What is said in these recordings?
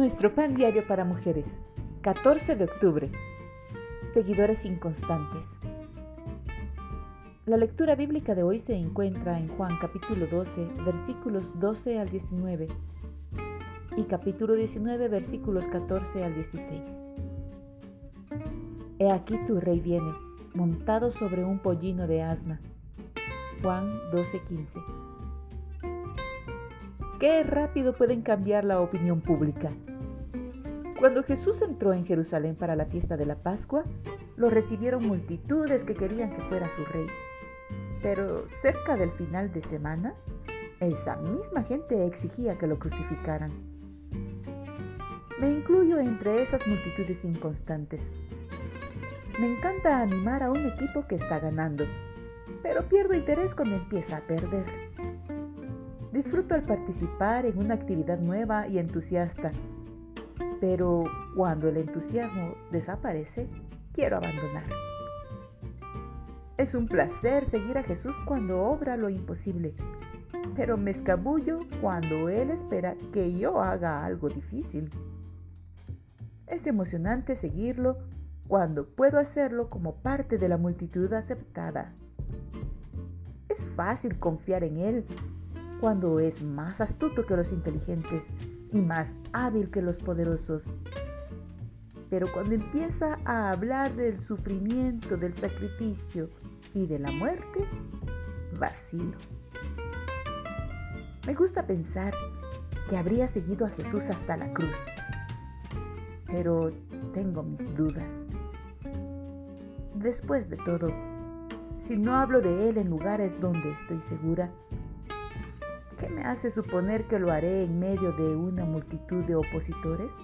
Nuestro pan diario para mujeres, 14 de octubre. Seguidores inconstantes. La lectura bíblica de hoy se encuentra en Juan capítulo 12, versículos 12 al 19 y capítulo 19, versículos 14 al 16. He aquí tu rey viene, montado sobre un pollino de asna. Juan 12, 15. Qué rápido pueden cambiar la opinión pública. Cuando Jesús entró en Jerusalén para la fiesta de la Pascua, lo recibieron multitudes que querían que fuera su rey. Pero cerca del final de semana, esa misma gente exigía que lo crucificaran. Me incluyo entre esas multitudes inconstantes. Me encanta animar a un equipo que está ganando, pero pierdo interés cuando empieza a perder. Disfruto al participar en una actividad nueva y entusiasta, pero cuando el entusiasmo desaparece, quiero abandonar. Es un placer seguir a Jesús cuando obra lo imposible, pero me escabullo cuando Él espera que yo haga algo difícil. Es emocionante seguirlo cuando puedo hacerlo como parte de la multitud aceptada. Es fácil confiar en Él cuando es más astuto que los inteligentes y más hábil que los poderosos. Pero cuando empieza a hablar del sufrimiento, del sacrificio y de la muerte, vacilo. Me gusta pensar que habría seguido a Jesús hasta la cruz, pero tengo mis dudas. Después de todo, si no hablo de Él en lugares donde estoy segura, ¿Qué me hace suponer que lo haré en medio de una multitud de opositores?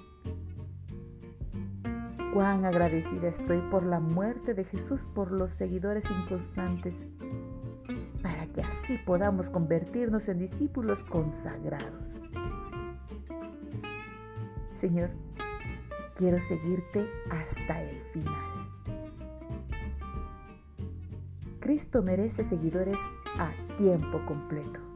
Cuán agradecida estoy por la muerte de Jesús por los seguidores inconstantes, para que así podamos convertirnos en discípulos consagrados. Señor, quiero seguirte hasta el final. Cristo merece seguidores a tiempo completo.